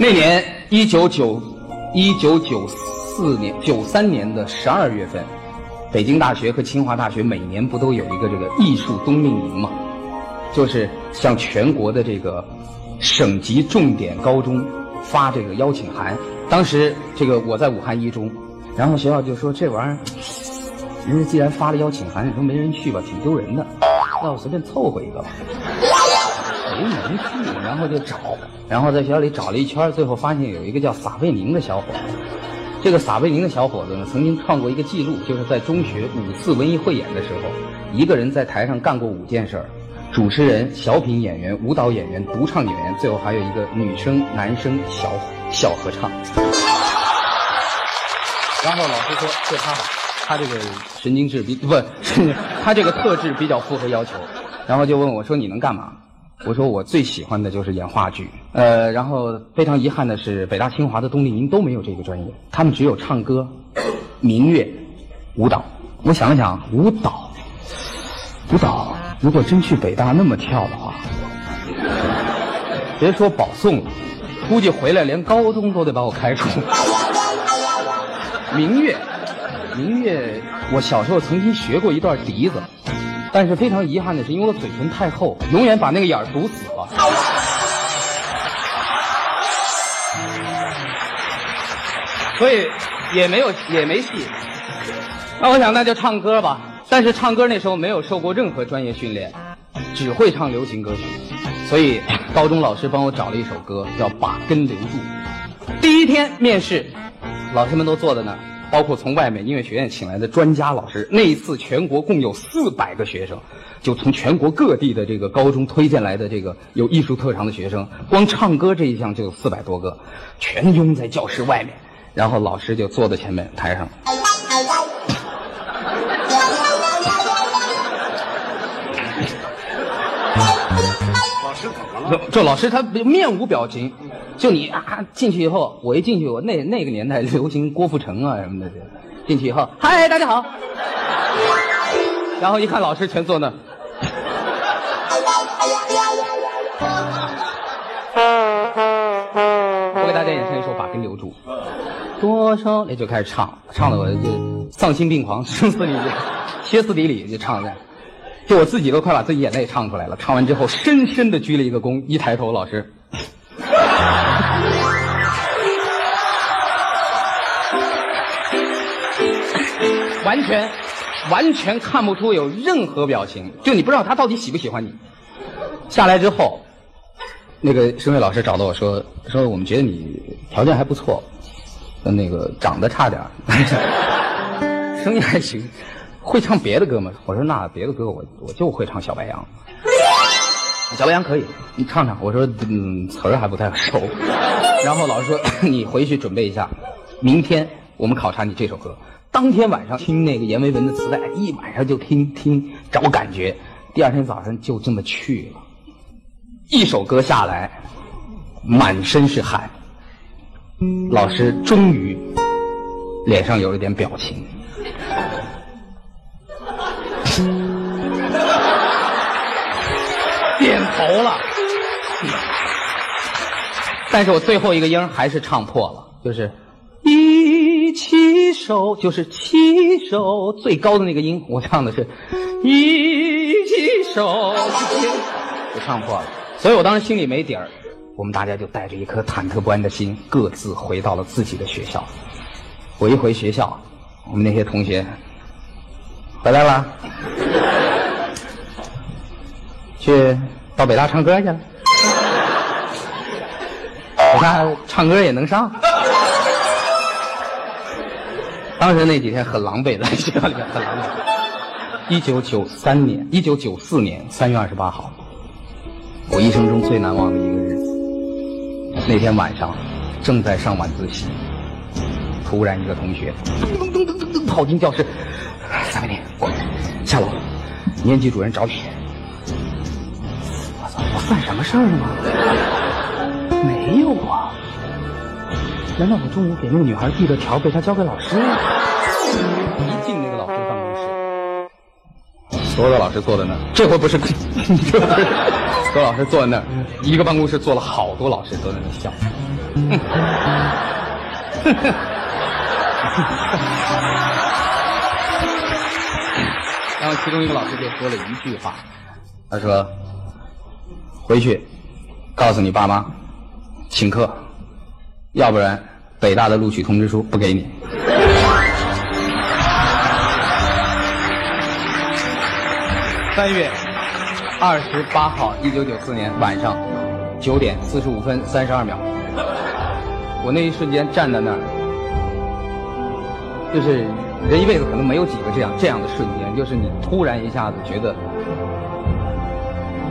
那年一九九一九九四年九三年的十二月份，北京大学和清华大学每年不都有一个这个艺术冬令营吗？就是向全国的这个省级重点高中发这个邀请函。当时这个我在武汉一中，然后学校就说这玩意儿，人家既然发了邀请函，你说没人去吧，挺丢人的，那我随便凑合一个吧。谁能去？然后就找，然后在学校里找了一圈，最后发现有一个叫撒贝宁的小伙子。这个撒贝宁的小伙子呢，曾经创过一个记录，就是在中学五次文艺汇演的时候，一个人在台上干过五件事儿：主持人、小品演员、舞蹈演员、独唱演员，最后还有一个女生、男生小小合唱。然后老师说就他好，他这个神经质比不是他这个特质比较符合要求，然后就问我说你能干嘛？我说我最喜欢的就是演话剧，呃，然后非常遗憾的是，北大清华的冬令营都没有这个专业，他们只有唱歌、民乐、舞蹈。我想了想，舞蹈，舞蹈，如果真去北大那么跳的话，别说保送了，估计回来连高中都得把我开除。民乐，民乐，我小时候曾经学过一段笛子。但是非常遗憾的是，因为我嘴唇太厚，永远把那个眼儿堵死了，所以也没有也没戏。那我想那就唱歌吧。但是唱歌那时候没有受过任何专业训练，只会唱流行歌曲，所以高中老师帮我找了一首歌，叫《把根留住》。第一天面试，老师们都坐在那儿。包括从外面音乐学院请来的专家老师，那一次全国共有四百个学生，就从全国各地的这个高中推荐来的这个有艺术特长的学生，光唱歌这一项就有四百多个，全拥在教室外面，然后老师就坐在前面台上。老师怎么了？这老师他面无表情。就你啊，进去以后，我一进去，我那那个年代流行郭富城啊什么的，进去以后，嗨，大家好，然后一看老师全坐那，我给大家演唱一首《把根留住》，多少那就开始唱，唱的我就丧心病狂，声嘶力竭，歇斯底里就唱的，就我自己都快把自己眼泪唱出来了。唱完之后，深深的鞠了一个躬，一抬头，老师。完全，完全看不出有任何表情，就你不知道他到底喜不喜欢你。下来之后，那个声乐老师找到我说：“说我们觉得你条件还不错，那个长得差点 声音还行，会唱别的歌吗？”我说：“那别的歌我我就会唱小白杨。”小白杨可以，你唱唱。我说：“嗯，词儿还不太熟。”然后老师说：“ 你回去准备一下，明天我们考察你这首歌。”当天晚上听那个阎维文的磁带，一晚上就听听找感觉。第二天早上就这么去了，一首歌下来，满身是汗。老师终于脸上有了点表情，点头了。但是我最后一个音还是唱破了，就是手，就是七手最高的那个音，我唱的是一起手，就唱破了。所以我当时心里没底儿，我们大家就带着一颗忐忑不安的心，各自回到了自己的学校。我一回学校，我们那些同学回来了，去到北大唱歌去了。我看唱歌也能上。当时那几天很狼狈，在学校里很狼狈。一九九三年，一九九四年三月二十八号，我一生中最难忘的一个日子。那天晚上，正在上晚自习，突然一个同学噔噔噔噔噔噔跑进教室，三位你下楼，年级主任找你。我操，我犯什么事儿了吗？没有啊。难道我中午给那个女孩递的条被他交给老师了？一进那个老师，坐在那儿，这回不是，这回所有老师坐在那儿，一个办公室坐了好多老师都在那笑。然后其中一个老师就说了一句话，他说：“回去告诉你爸妈，请客，要不然北大的录取通知书不给你。”三月二十八号，一九九四年晚上九点四十五分三十二秒，我那一瞬间站在那儿，就是人一辈子可能没有几个这样这样的瞬间，就是你突然一下子觉得，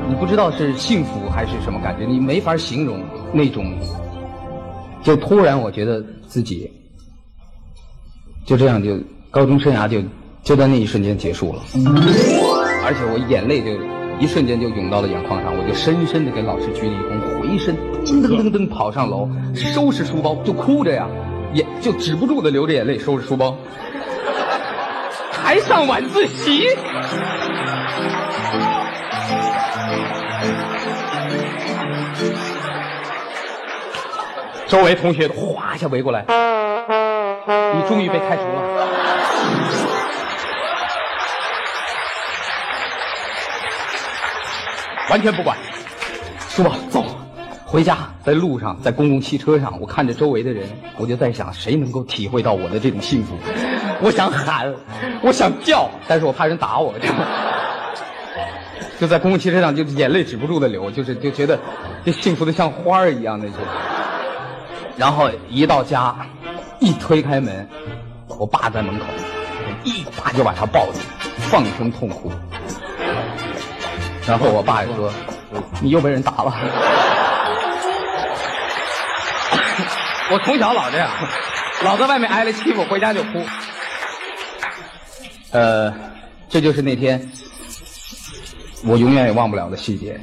你不知道是幸福还是什么感觉，你没法形容那种，就突然我觉得自己就这样就高中生涯就就在那一瞬间结束了。而且我眼泪就一瞬间就涌到了眼眶上，我就深深的给老师鞠了一躬，回身噔噔噔噔跑上楼，收拾书包，就哭着呀，眼就止不住的流着眼泪收拾书包，还上晚自习。周围同学哗一下围过来，你终于被开除了。完全不管，书包走，回家。在路上，在公共汽车上，我看着周围的人，我就在想，谁能够体会到我的这种幸福？我想喊，我想叫，但是我怕人打我，就就在公共汽车上，就眼泪止不住的流，就是就觉得，就幸福的像花儿一样那种。然后一到家，一推开门，我爸在门口，一把就把他抱住，放声痛哭。然后我爸也说：“你又被人打了。”我从小老这样，老在外面挨了欺负，回家就哭。呃，这就是那天我永远也忘不了的细节。